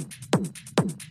boom, boom, boom.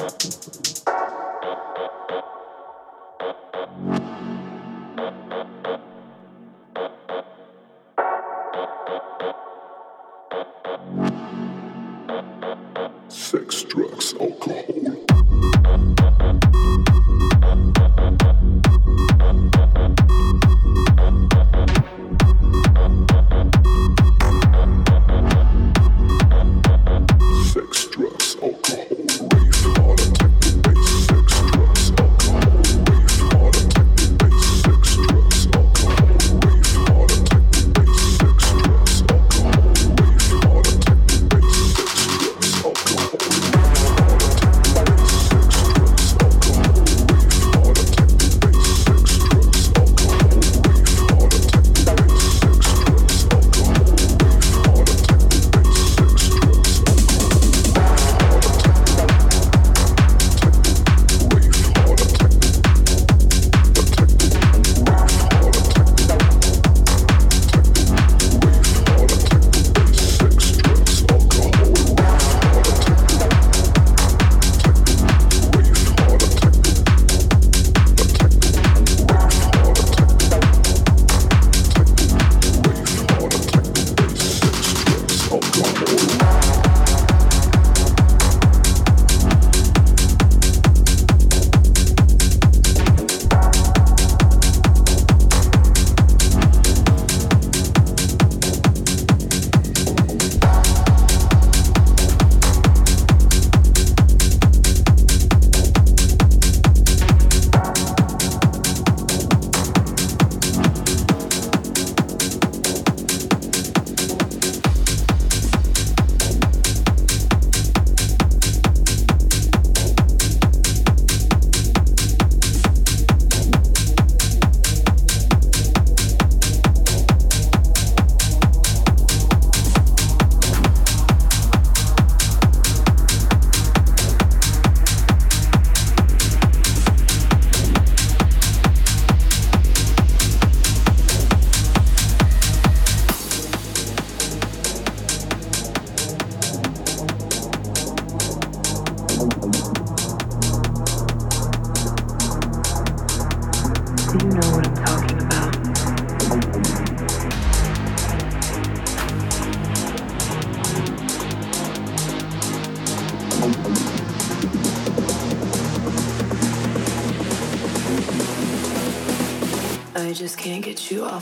Thank you.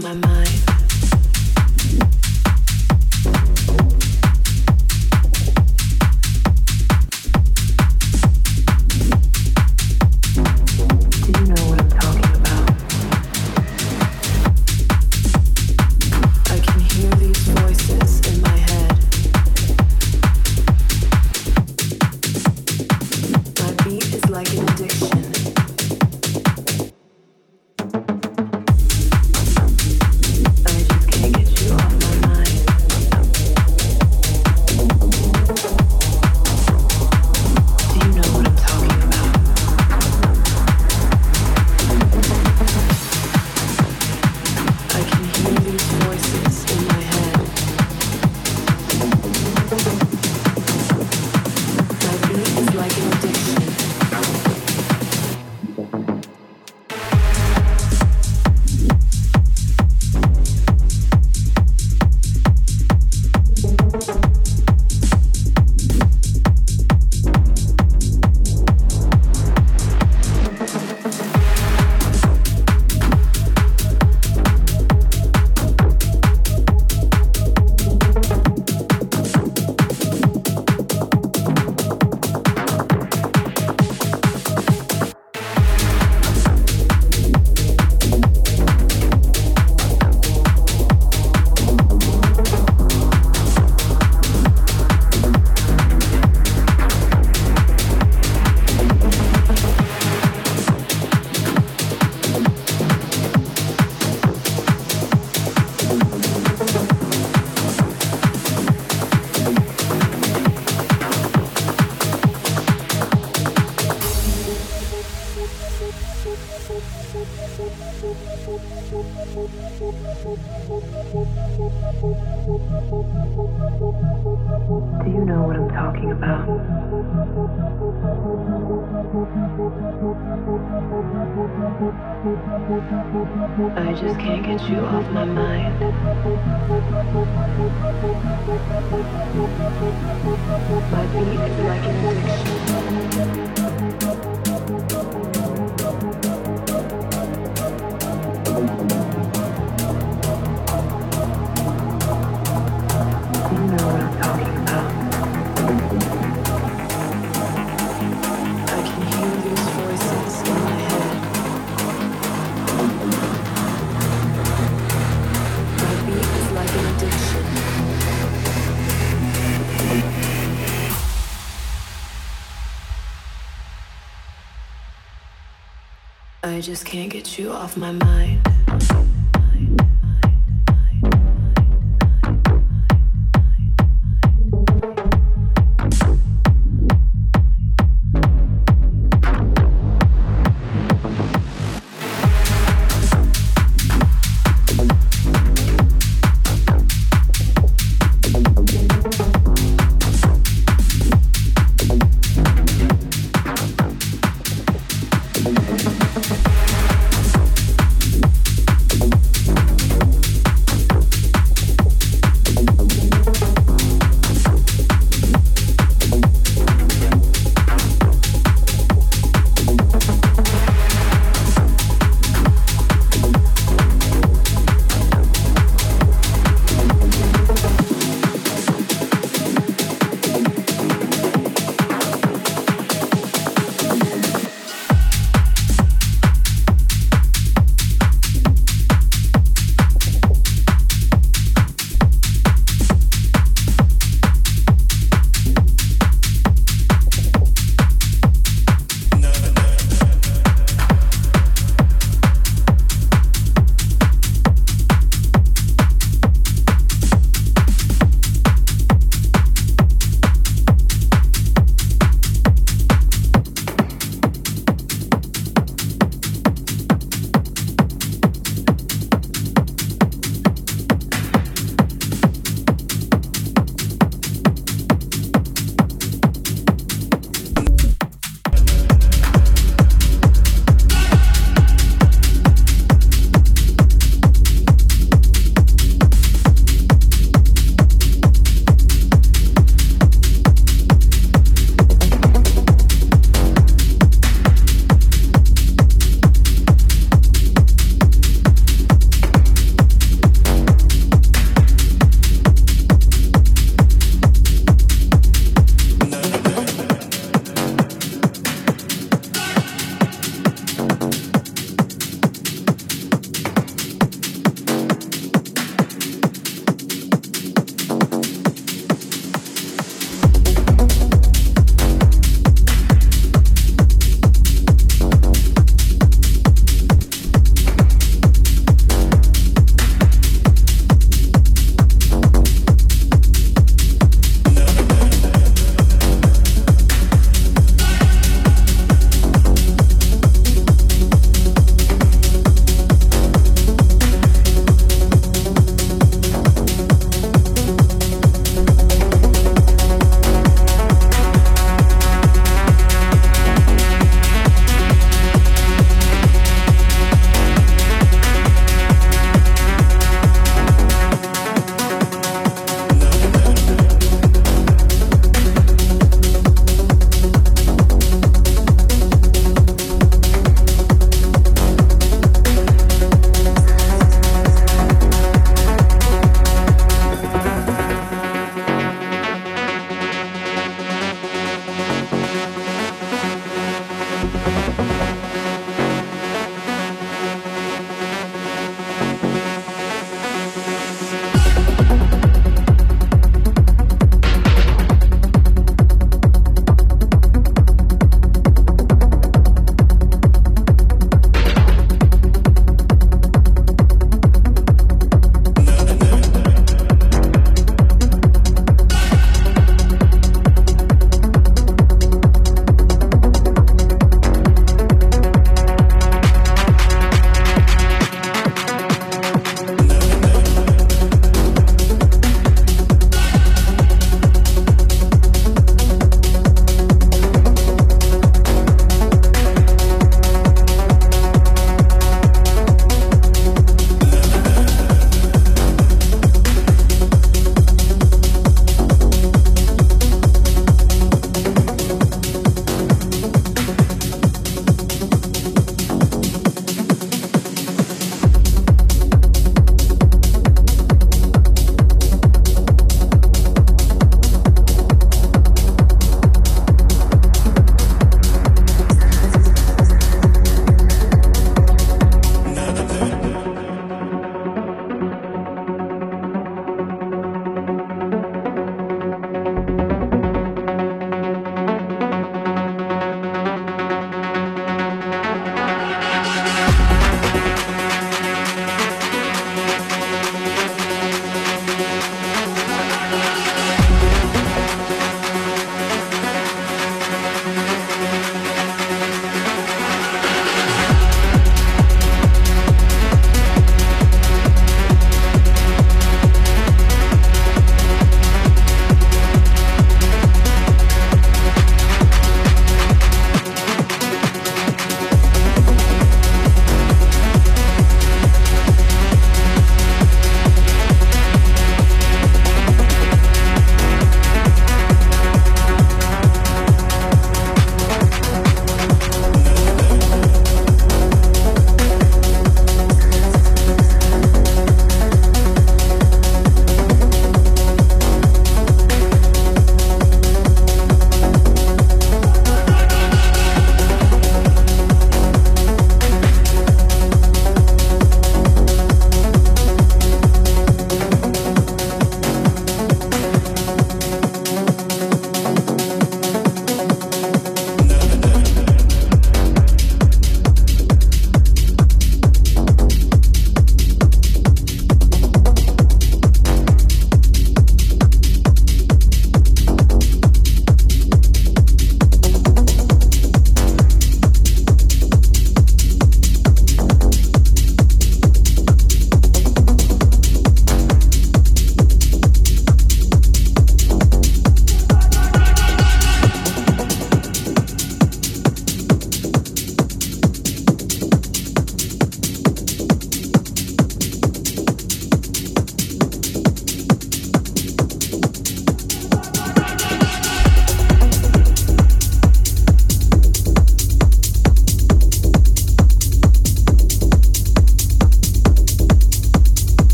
my mind. Just can't get you off my mind.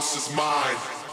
House is mine.